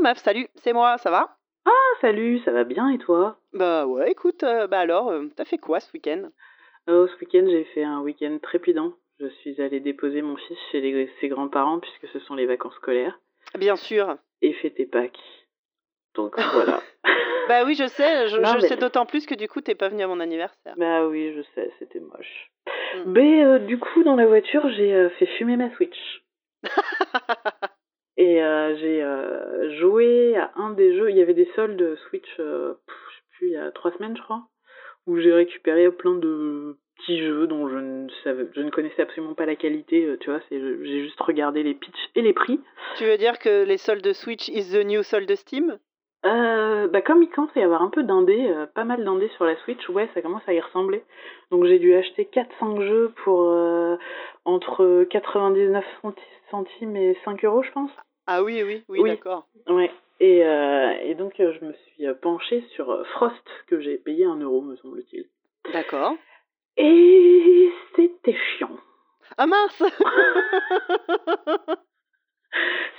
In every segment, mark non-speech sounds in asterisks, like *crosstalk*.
Meuf, salut, c'est moi, ça va? Ah, salut, ça va bien et toi? Bah ouais, écoute, euh, bah alors, euh, t'as fait quoi ce week-end? Oh, ce week-end, j'ai fait un week-end trépidant. Je suis allée déposer mon fils chez les- ses grands-parents puisque ce sont les vacances scolaires Bien sûr. et fêter Pâques. Donc *laughs* voilà. Bah oui, je sais, je, Non, je mais- sais d'autant plus que du coup, t'es pas venu à mon anniversaire. bah oui, je sais, c'était moche. Mm. Mais euh, du coup, dans la voiture, j'ai euh, fait fumer ma Switch. *laughs* Et euh, j'ai euh, joué à un des jeux. Il y avait des soldes Switch, euh, pff, je sais plus, il y a trois semaines, je crois, où j'ai récupéré plein de petits jeux dont je ne savais, je ne connaissais absolument pas la qualité. Tu vois, c'est, j'ai juste regardé les pitchs et les prix. tu veux dire que les soldes de Switch is the new solde Steam? Euh, bah comme il commence à y avoir un peu d'indés, euh, pas mal d'indés sur la Switch, ouais, ça commence à y ressembler. Donc j'ai dû acheter 4-5 jeux pour euh, entre 99 centi- centimes et 5 euros, je pense. Ah oui, oui, oui, Oui. d'accord. Ouais. Et, euh, et donc euh, je me suis euh, penchée sur Frost, que j'ai payé 1 euro, me semble-t-il. D'accord. Et c'était chiant. Ah mince *laughs*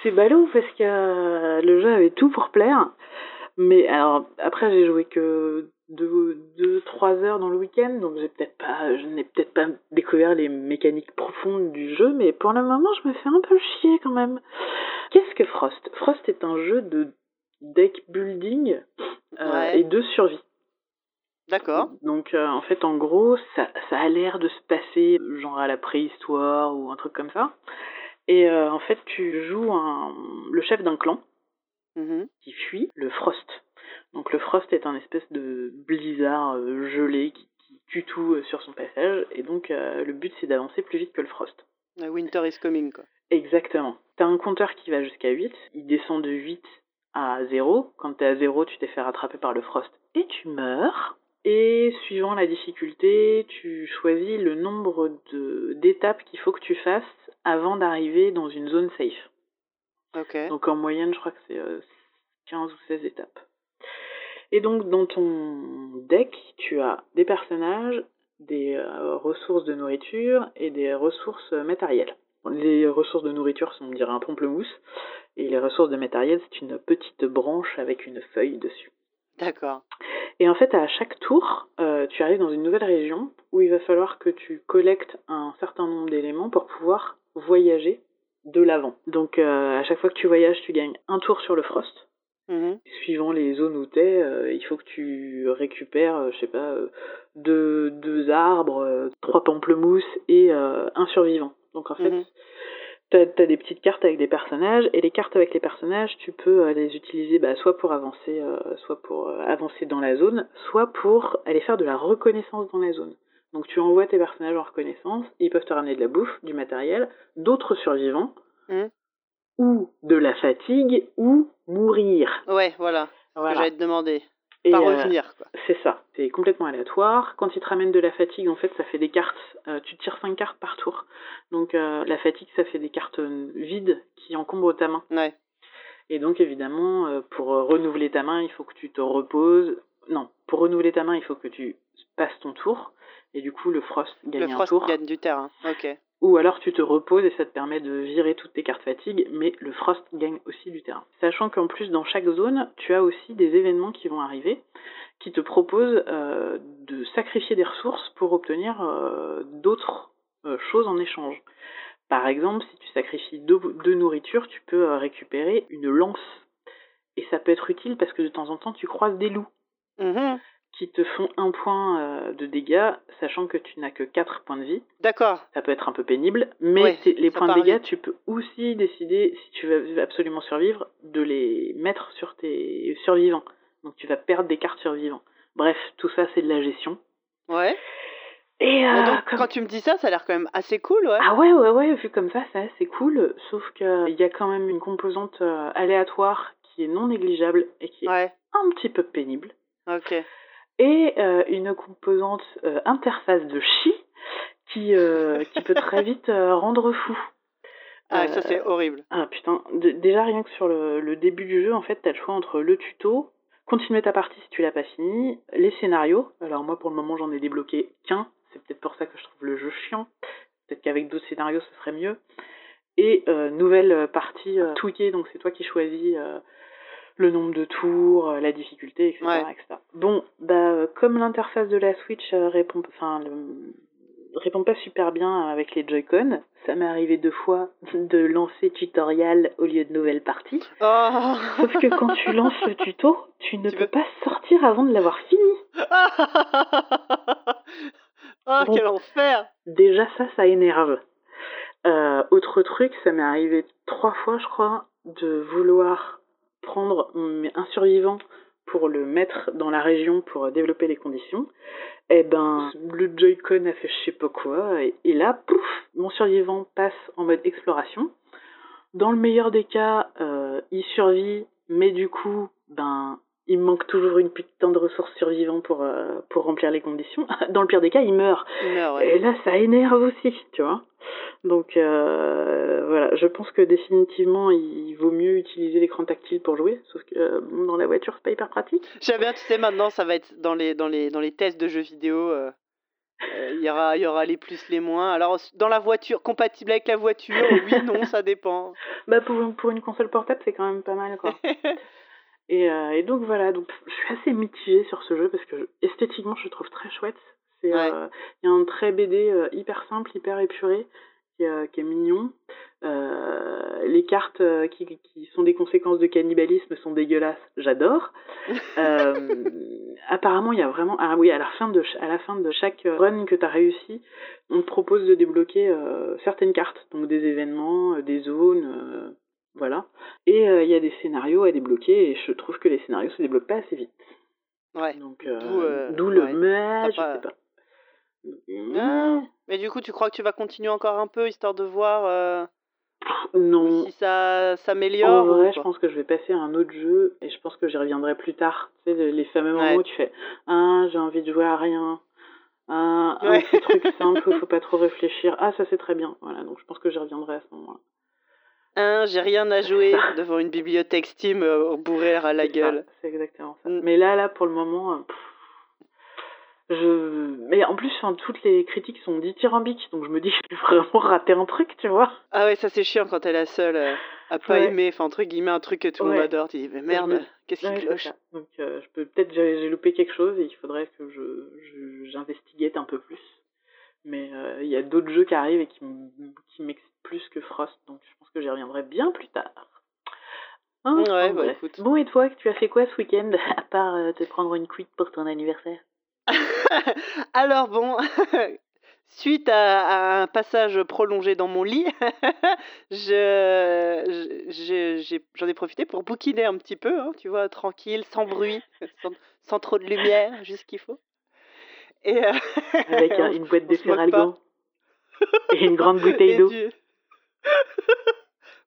C'est ballot parce que euh, le jeu avait tout pour plaire. Mais alors, après, j'ai joué que 2-3 heures dans le week-end, donc j'ai peut-être pas, je n'ai peut-être pas découvert les mécaniques profondes du jeu, mais pour le moment, je me fais un peu chier quand même. Qu'est-ce que Frost? Frost est un jeu de deck building euh, Ouais. et de survie. D'accord. Donc euh, en fait en gros ça, ça a l'air de se passer genre à la préhistoire ou un truc comme ça. Et euh, en fait tu joues un, le chef d'un clan Mhm. qui fuit le Frost. Donc le Frost est un espèce de blizzard gelé qui, qui tue tout sur son passage et donc le but c'est d'avancer plus vite que le Frost. Winter is coming, quoi. Exactement. T'as un compteur qui va jusqu'à 8, il descend de 8 à 0. Quand t'es à 0, tu t'es fait rattraper par le frost et tu meurs. Et suivant la difficulté, tu choisis le nombre d'étapes qu'il faut que tu fasses avant d'arriver dans une zone safe. Ok. Donc en moyenne, je crois que c'est euh, 15 ou 16 étapes. Et donc dans ton deck, tu as des personnages, des euh, ressources de nourriture et des ressources euh, matérielles. Les ressources de nourriture sont, on dirait, un pamplemousse, et les ressources de matériel, c'est une petite branche avec une feuille dessus. D'accord. Et en fait, à chaque tour, euh, tu arrives dans une nouvelle région où il va falloir que tu collectes un certain nombre d'éléments pour pouvoir voyager de l'avant. Donc euh, à chaque fois que tu voyages, tu gagnes un tour sur le frost. Mhm. Suivant les zones où t'es, euh, il faut que tu récupères, euh, je sais pas, euh, deux, deux arbres, trois pamplemousses et un survivant. Donc en fait, Mhm. t'as as des petites cartes avec des personnages et les cartes avec les personnages, tu peux euh, les utiliser bah, soit pour avancer, euh, soit pour euh, avancer dans la zone, soit pour aller faire de la reconnaissance dans la zone. Donc tu envoies tes personnages en reconnaissance, ils peuvent te ramener de la bouffe, du matériel, d'autres survivants, Mhm. ou de la fatigue, ou mourir. Ouais, voilà. Ce que Voilà. j'allais te demander. Et, Pas euh, revenir, quoi. c'est ça, c'est complètement aléatoire. Quand ils te ramènent de la fatigue, en fait, ça fait des cartes. euh, tu tires 5 cartes par tour. Donc euh, la fatigue, ça fait des cartes vides qui encombrent ta main. Ouais. Et donc évidemment, pour renouveler ta main, il faut que tu te reposes. Non, pour renouveler ta main, il faut que tu passes ton tour. Et du coup, le Frost gagne Le un Frost tour. gagne du terrain. Ok. Ou alors tu te reposes et ça te permet de virer toutes tes cartes fatigue, mais le Frost gagne aussi du terrain. Sachant qu'en plus, dans chaque zone, tu as aussi des événements qui vont arriver qui te proposent euh, de sacrifier des ressources pour obtenir euh, d'autres euh, choses en échange. Par exemple, si tu sacrifies deux, nourritures, tu peux récupérer une lance. Et ça peut être utile parce que de temps en temps, tu croises des loups Mhm. Qui te font un point euh, de dégâts, sachant que tu n'as que 4 points de vie D'accord. ça peut être un peu pénible, mais Ouais, les points de dégâts, vite. tu peux aussi décider, si tu veux absolument survivre, de les mettre sur tes survivants. Donc tu vas perdre des cartes survivants. Bref, tout ça c'est de la gestion. Ouais. Et euh, donc, comme- quand tu me dis ça, ça a l'air quand même assez cool, ouais. Ah ouais, ouais, ouais, vu comme ça, c'est assez cool, sauf qu'il y a quand même une composante euh, aléatoire qui est non négligeable et qui est Ouais. un petit peu pénible. Ok. Et euh, une composante euh, interface de chi qui, euh, qui peut très vite rendre fou. Ah, ça c'est horrible. Ah putain, D- déjà rien que sur le, le début du jeu, en fait, t'as le choix entre le tuto, continuer ta partie si tu l'as pas fini, les scénarios. Alors moi pour le moment j'en ai débloqué qu'un, c'est peut-être pour ça que je trouve le jeu chiant. Peut-être qu'avec d'autres scénarios ce serait mieux. Et nouvelle partie tweakée, donc c'est toi qui choisis le nombre de tours, la difficulté, etc. etc. Bon, bah, comme l'interface de la Switch répond, enfin, répond pas super bien avec les Joy-Con. Ça m'est arrivé deux fois de lancer tutoriel au lieu de nouvelle partie. Oh. Sauf que quand tu lances le tuto, tu ne peux pas sortir avant de l'avoir fini. *laughs* oh, quel enfer Déjà ça, ça énerve. Euh, autre truc, ça m'est arrivé trois fois, je crois, de vouloir prendre un survivant pour le mettre dans la région pour développer les conditions eh ben, le Joy-Con a fait je sais pas quoi, et, là, pouf, mon survivant passe en mode exploration. Dans le meilleur des cas, euh, il survit, mais du coup, ben, il manque toujours une putain de ressources survivantes pour, euh, pour remplir les conditions. *laughs* Dans le pire des cas, il meurt. Et là, ça énerve aussi, tu vois. Donc euh, voilà, je pense que définitivement il vaut mieux utiliser l'écran tactile pour jouer, sauf que euh, dans la voiture c'est pas hyper pratique. J'aime bien, tu sais, maintenant ça va être dans les, dans les, dans les tests de jeux vidéo. Euh, il y, aura, y aura les plus, les moins. Alors, dans la voiture, compatible avec la voiture, oui, *laughs* non, ça dépend. Bah, pour, pour une console portable, c'est quand même pas mal, quoi. *laughs* et, et, donc, voilà, donc, je suis assez mitigée sur ce jeu parce que esthétiquement, je le trouve très chouette. Il y a un trait BD hyper simple, hyper épuré qui, est mignon. Euh, les cartes euh, qui, qui, sont des conséquences de cannibalisme sont dégueulasses, j'adore. *laughs* euh, apparemment, il y a vraiment. Ah oui, à la fin de, à la fin de chaque run que tu as réussi, on te propose de débloquer euh, certaines cartes, donc des événements, euh, des zones, voilà. Et il y a des scénarios à débloquer, et je trouve que les scénarios se débloquent pas assez vite. Ouais. Donc, d'où le mais, je sais pas. Ah. Mais du coup, tu crois que tu vas continuer encore un peu histoire de voir euh, non. si ça s'améliore En vrai, je pense que je vais passer à un autre jeu et je pense que j'y reviendrai plus tard. Tu sais, les fameux moments où tu fais Ah, j'ai envie de jouer à rien. Ah, un petit truc *laughs* simple, faut pas trop réfléchir. Ah, ça c'est très bien. Voilà, donc je pense que j'y reviendrai à ce moment-là. Hein, j'ai rien à jouer devant une bibliothèque Steam euh, bourrée à la gueule. C'est exactement ça. Mm. Mais là, là, pour le moment, euh, je mais en plus enfin, toutes les critiques sont dithyrambiques donc je me dis que je vais vraiment rater un truc tu vois. Ah ouais ça c'est chiant quand t'es la seule euh, à pas aimer enfin entre guillemets un truc que tout le monde adore tu dis mais merde qu'est-ce qui cloche donc euh, je peux peut-être j'ai loupé quelque chose et il faudrait que je j'investiguette un peu plus. Mais euh, il y a d'autres jeux qui arrivent et qui qui m'excitent plus que Frost donc je pense que j'y reviendrai bien plus tard. Hein ouais, bah, écoute. Bon, et toi, tu as fait quoi ce week-end, *laughs* à part te prendre une cuite pour ton anniversaire? *laughs* Alors bon, *laughs* suite à, un passage prolongé dans mon lit, *laughs* je, j'en ai, profité pour bouquiner un petit peu, hein, tu vois, tranquille, sans bruit, sans, trop de lumière, juste ce qu'il faut. Et euh, Avec une boîte de Feralgan et une grande bouteille d'eau.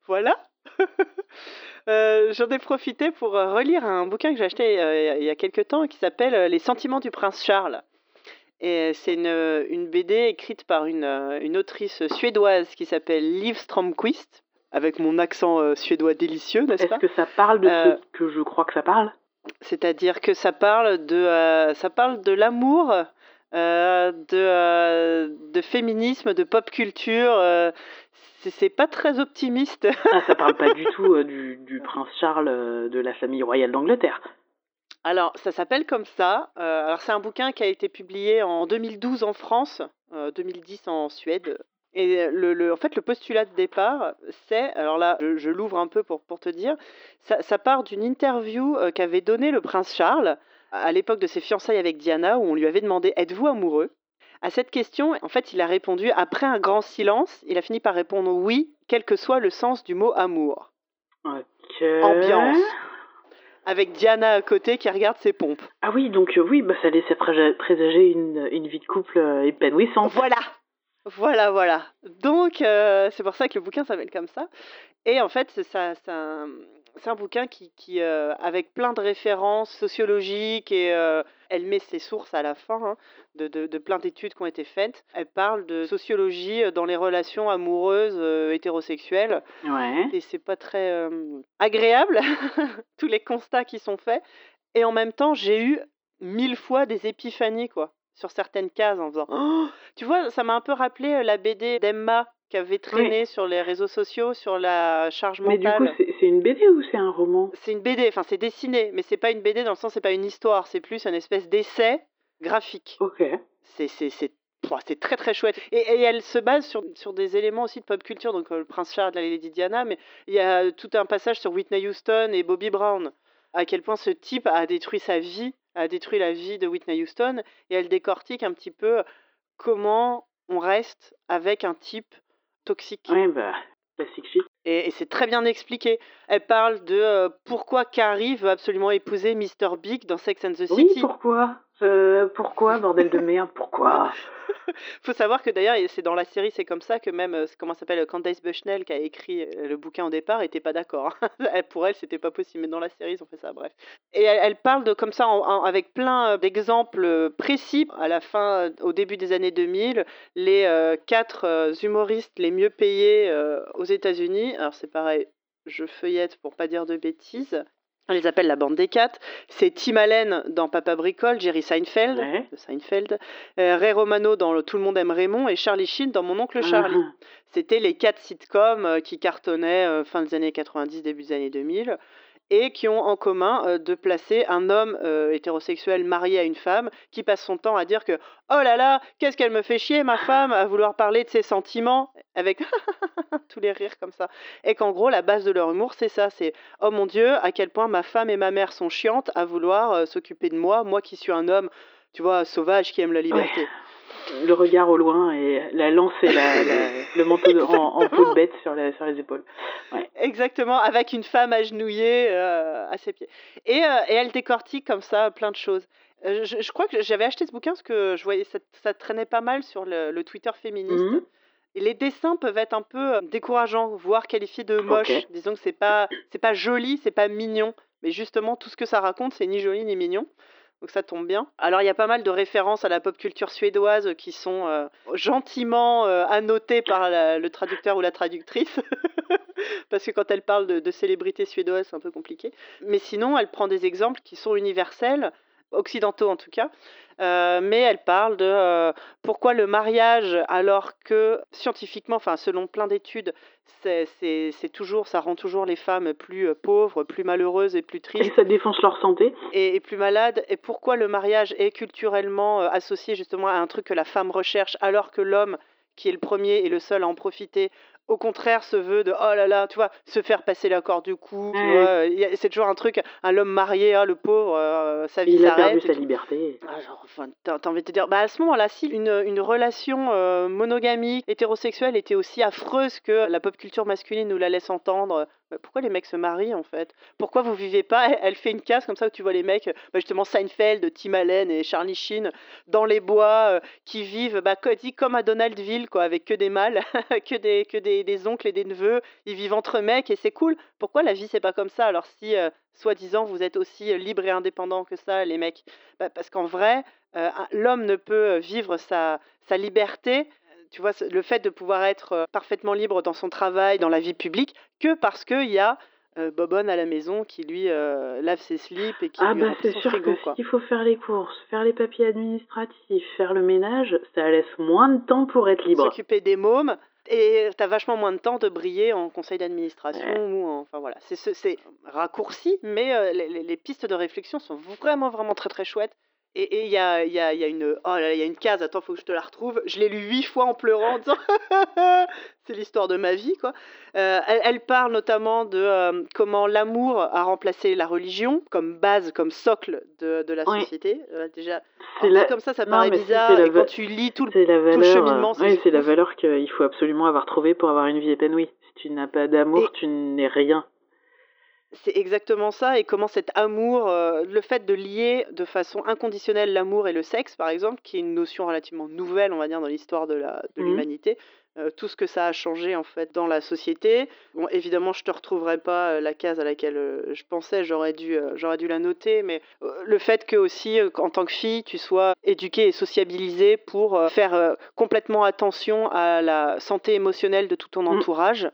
voilà. Euh, j'en ai profité pour euh, relire un bouquin que j'ai acheté euh, il y a quelques temps qui s'appelle Les sentiments du prince Charles. Et c'est une, une, BD écrite par une, une autrice suédoise qui s'appelle Liv Stromquist, avec mon accent suédois délicieux, n'est-ce pas Est-ce que ça parle de ce que je crois que ça parle? C'est-à-dire que ça parle de, ça parle de l'amour, de, de féminisme, de pop culture c'est pas très optimiste. ah, ça parle pas du *laughs* tout euh, du, du, prince Charles euh, de la famille royale d'Angleterre. Alors, ça s'appelle comme ça. Euh, alors, c'est un bouquin qui a été publié en 2012 en France, 2010 en Suède. Et le, le, en fait, le postulat de départ, c'est, alors là, je, l'ouvre un peu pour, pour te dire, ça, ça part d'une interview qu'avait donnée le prince Charles à l'époque de ses fiançailles avec Diana, où on lui avait demandé Êtes-vous amoureux? À cette question, en fait, il a répondu après un grand silence. Il a fini par répondre oui, quel que soit le sens du mot amour. Ambiance. Avec Diana à côté qui regarde ses pompes. Ah oui, donc euh, oui, bah, ça laissait présager une, une vie de couple euh, épanouissante. Voilà, voilà, voilà. Donc, euh, c'est pour ça que le bouquin s'appelle comme ça. Et en fait, ça, ça, c'est un bouquin qui, qui euh, avec plein de références sociologiques et euh, elle met ses sources à la fin hein, de, de, plein d'études qui ont été faites. Elle parle de sociologie euh, dans les relations amoureuses hétérosexuelles. Ouais. Et c'est pas très agréable, *laughs* tous les constats qui sont faits. Et en même temps, j'ai eu mille fois des épiphanies, quoi. sur certaines cases en faisant oh Tu vois, ça m'a un peu rappelé la BD d'Emma qui avait traîné sur les réseaux sociaux sur la charge mentale. Mais du coup, c'est une BD ou c'est un roman? C'est une BD, enfin c'est dessiné, mais c'est pas une BD dans le sens c'est pas une histoire, c'est plus une espèce d'essai graphique. Ok. C'est c'est très très chouette. Et, elle se base sur, sur, des éléments aussi de pop culture, donc euh, le prince Charles, la Lady Diana, mais il y a tout un passage sur Whitney Houston et Bobby Brown, à quel point ce type a détruit sa vie, a détruit la vie de Whitney Houston, et elle décortique un petit peu comment on reste avec un type toxique. Oui, bah, classique shit. Et, c'est très bien expliqué. Elle parle de euh, pourquoi Carrie veut absolument épouser Mr. Big dans Sex and the City. Oui, pourquoi? Euh, pourquoi, bordel de merde, pourquoi? *laughs* Faut savoir que d'ailleurs, c'est dans la série, c'est comme ça que même, euh, comment s'appelle, Candace Bushnell, qui a écrit le bouquin au départ, était pas d'accord. *laughs* Pour elle, c'était pas possible, mais dans la série, ils ont fait ça, bref. Et elle, parle de comme ça, avec plein d'exemples précis, à la fin, au début des années 2000, les quatre humoristes les mieux payés aux États-Unis. Alors c'est pareil, je feuillette pour pas dire de bêtises. On les appelle la bande des quatre. C'est Tim Allen dans Papa Bricole, Jerry Seinfeld, de Seinfeld euh, Ray Romano dans Tout le monde aime Raymond et Charlie Sheen dans Mon oncle Charlie. Uh-huh. C'était les quatre sitcoms euh, qui cartonnaient euh, fin des années 90, début des années 2000 et qui ont en commun euh, de placer un homme euh, hétérosexuel marié à une femme qui passe son temps à dire que oh là là, qu'est-ce qu'elle me fait chier ma femme à vouloir parler de ses sentiments avec *laughs* tous les rires comme ça. Et qu'en gros la base de leur humour c'est ça, c'est oh mon dieu, à quel point ma femme et ma mère sont chiantes à vouloir euh, s'occuper de moi, moi qui suis un homme tu vois, sauvage qui aime la liberté le regard au loin et la lance et *laughs* le manteau en, peau de bête sur, sur les épaules. Exactement, avec une femme agenouillée euh, à ses pieds. Et, euh, et, elle décortique comme ça plein de choses. Euh, je, crois que j'avais acheté ce bouquin parce que je voyais ça, ça traînait pas mal sur le, Twitter féministe. Mhm. Et les dessins peuvent être un peu décourageants, voire qualifiés de moches. Disons que c'est pas c'est pas joli, c'est pas mignon, mais justement tout ce que ça raconte, c'est ni joli ni mignon donc ça tombe bien. Alors il y a pas mal de références à la pop culture suédoise qui sont euh, gentiment euh, annotées par le traducteur ou la traductrice, *laughs* parce que quand elle parle de, de célébrités suédoises, c'est un peu compliqué. Mais sinon, elle prend des exemples qui sont universels, occidentaux en tout cas, euh, mais elle parle de euh, pourquoi le mariage, alors que scientifiquement, enfin selon plein d'études, c'est toujours, ça rend toujours les femmes plus euh, pauvres, plus malheureuses et plus tristes. Et ça défonce leur santé. Et, et plus malades. Et pourquoi le mariage est culturellement associé justement à un truc que la femme recherche, alors que l'homme, qui est le premier et le seul à en profiter, au contraire ce vœu de oh là là, tu vois, se faire passer l'accord du cou, c'est toujours un truc, un homme marié, hein, le pauvre, euh, sa vie s'arrête. Il a perdu sa liberté. Ah, genre, enfin, t'as envie de te dire, bah à ce moment-là, si une, une relation euh, monogamique, hétérosexuelle était aussi affreuse que la pop culture masculine nous la laisse entendre, bah, pourquoi les mecs se marient en fait? Pourquoi vous vivez pas? Elle fait une case comme ça où tu vois les mecs, bah, justement Seinfeld, Tim Allen et Charlie Sheen dans les bois euh, qui vivent bah, comme à Donaldville quoi, avec que des mâles, *laughs* que des que des, des, oncles et des neveux. Ils vivent entre mecs et c'est cool. Pourquoi la vie c'est pas comme ça? Alors si euh, soi-disant vous êtes aussi euh, libre et indépendant que ça, les mecs, parce qu'en vrai, l'homme ne peut vivre sa sa liberté tu vois, le fait de pouvoir être euh, parfaitement libre dans son travail, dans la vie publique, que parce qu'il y a euh, Bobonne à la maison qui lui euh, lave ses slips et qui ah lui bah c'est sûr que s'il faut faire les courses, faire les papiers administratifs, faire le ménage, ça laisse moins de temps pour être libre. S'occuper des mômes et t'as vachement moins de temps de briller en conseil d'administration ou enfin voilà. C'est c'est raccourci mais les, les, pistes de réflexion sont vraiment vraiment très très chouettes et il y a, y, a, y a, une oh là, y a une case, attends, faut que je te la retrouve. Je l'ai lu huit fois en pleurant en disant *laughs* c'est l'histoire de ma vie, quoi. Euh, elle, elle, parle notamment de euh, comment l'amour a remplacé la religion comme base, comme socle de, de la société. Euh, déjà, comme ça, ça paraît bizarre. Et quand tu lis tout le, tout le cheminement, oui, c'est la valeur qu'il faut absolument avoir trouvé pour avoir une vie épanouie. Si tu n'as pas d'amour, tu n'es rien. C'est exactement ça, et comment cet amour, euh, le fait de lier de façon inconditionnelle l'amour et le sexe, par exemple, qui est une notion relativement nouvelle, on va dire, dans l'histoire de mmh l'humanité, euh, tout ce que ça a changé en fait dans la société. Bon, évidemment, je te retrouverai pas euh, la case à laquelle je pensais, j'aurais dû, j'aurais dû la noter, mais le fait que aussi, en tant que fille, tu sois éduquée et sociabilisée pour faire complètement attention à la santé émotionnelle de tout ton mmh. entourage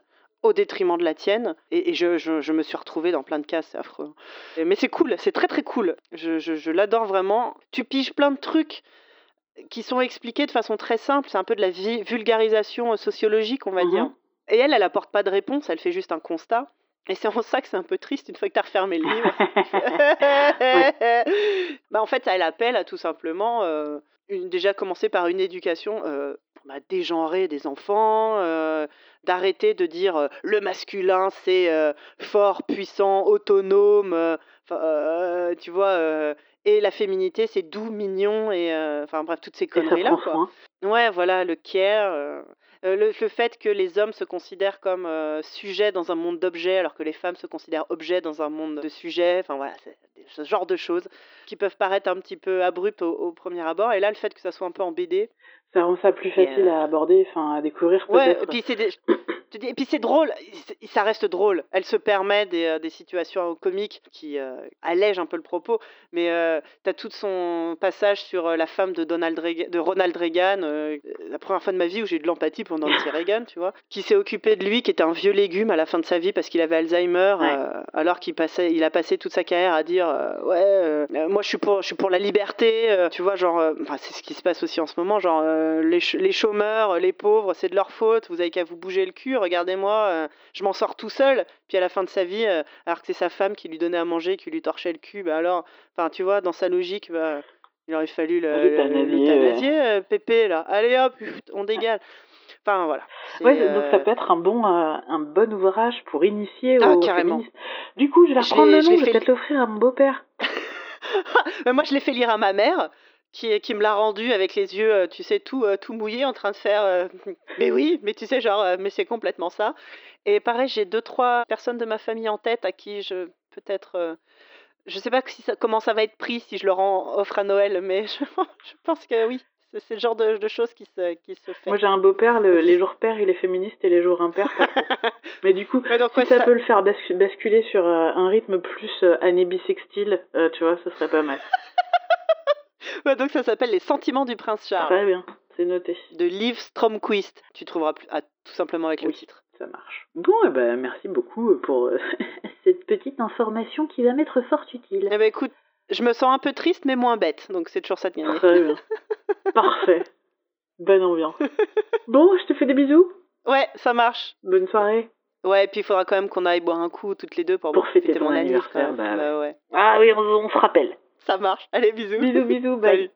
au détriment de la tienne. Et, je, je, me suis retrouvée dans plein de cas, c'est affreux. Mais c'est cool, c'est très très cool. Je, l'adore vraiment. Tu piges plein de trucs. qui sont expliquées de façon très simple. C'est un peu de la vulgarisation euh, sociologique, on va Mhm. dire. Et elle, elle apporte pas de réponse, elle fait juste un constat. Et c'est en ça que c'est un peu triste une fois que tu as refermé le livre. *laughs* *laughs* bah, en fait, elle appelle à tout simplement, euh, une, déjà commencer par une éducation euh, bah, dégenrée des enfants, euh, d'arrêter de dire euh, le masculin c'est euh, fort, puissant, autonome, tu vois, et la féminité c'est doux, mignon, et enfin bref, toutes ces conneries-là. quoi. soin. Ouais, voilà, le care. le, le fait que les hommes se considèrent comme sujets dans un monde d'objets, alors que les femmes se considèrent objets dans un monde de sujets. Enfin voilà, c'est ce genre de choses qui peuvent paraître un petit peu abruptes au, au premier abord. Et là, le fait que ça soit un peu en BD. Ça rend ça plus facile à aborder, enfin à découvrir Ouais, peut-être. et puis c'est des- je te dis- et puis c'est drôle, ça reste drôle. Elle se permet des, euh, des situations comiques qui euh, allègent un peu le propos, mais euh, t'as tout son passage sur euh, la femme de, Donald Reagan- de Ronald Reagan, euh, la première fois de ma vie où j'ai eu de l'empathie pour Nancy *laughs* Reagan, tu vois, qui s'est occupé de lui, qui était un vieux légume à la fin de sa vie parce qu'il avait Alzheimer, Ouais. euh, alors qu'il passait, il a passé toute sa carrière à dire euh, ouais, euh, euh, moi je suis pour, je suis pour la liberté, euh, tu vois, genre, euh, enfin c'est ce qui se passe aussi en ce moment, genre euh, les, ch- les chômeurs, les pauvres, c'est de leur faute, vous avez qu'à vous bouger le cul, regardez-moi, euh, je m'en sors tout seul. Puis à la fin de sa vie, euh, alors que c'est sa femme qui lui donnait à manger, qui lui torchait le cul, bah alors, enfin tu vois, dans sa logique, bah, il aurait fallu le- le- Pépé là, allez hop, *laughs* on dégale. Enfin voilà. Ouais, donc ça peut être un bon, euh, un bon ouvrage pour initier Ah, au carrément. féminisme. Du coup, je vais reprendre le nom, je vais peut-être l'offrir à mon beau-père. Mais *laughs* moi, je l'ai fait lire à ma mère, qui, qui me l'a rendu avec les yeux, euh, tu sais, tout, euh, tout mouillés, en train de faire. euh, *laughs* mais oui, mais tu sais, genre, mais c'est complètement ça. Et pareil, j'ai deux, trois personnes de ma famille en tête à qui je peut-être. je sais pas si ça, comment ça va être pris si je leur en offre à Noël, mais *laughs* je, je pense que oui. C'est le genre de, de choses qui se, qui se fait. Moi, j'ai un beau-père, le- *laughs* les jours pères, il est féministe et les jours impairs, pas trop. Mais du coup, donc, si ouais, ça, ça- peut le faire bascu- basculer sur euh, un rythme plus euh, année bissextile, euh, tu vois, ce serait pas mal. Ouais, donc ça s'appelle Les Sentiments du Prince Charles Très bien, c'est noté. de Liv Stromquist. Tu trouveras ah, tout simplement avec le titre. Ça marche. Bon, eh ben, merci beaucoup pour euh, *laughs* cette petite information qui va m'être fort utile. Eh ben écoute, je me sens un peu triste mais moins bête, donc c'est toujours ça de gagner. Très bien. *laughs* Parfait. Bonne ambiance. Bon, je te fais des bisous. Ouais, ça marche. Bonne soirée. Ouais, et puis il faudra quand même qu'on aille boire un coup toutes les deux pour, Pour fêter ton mon anniv, anniversaire, bah ouais. Ah oui, on, on se rappelle. Ça marche. Allez, bisous. Bisous, bisous, bye. Salut.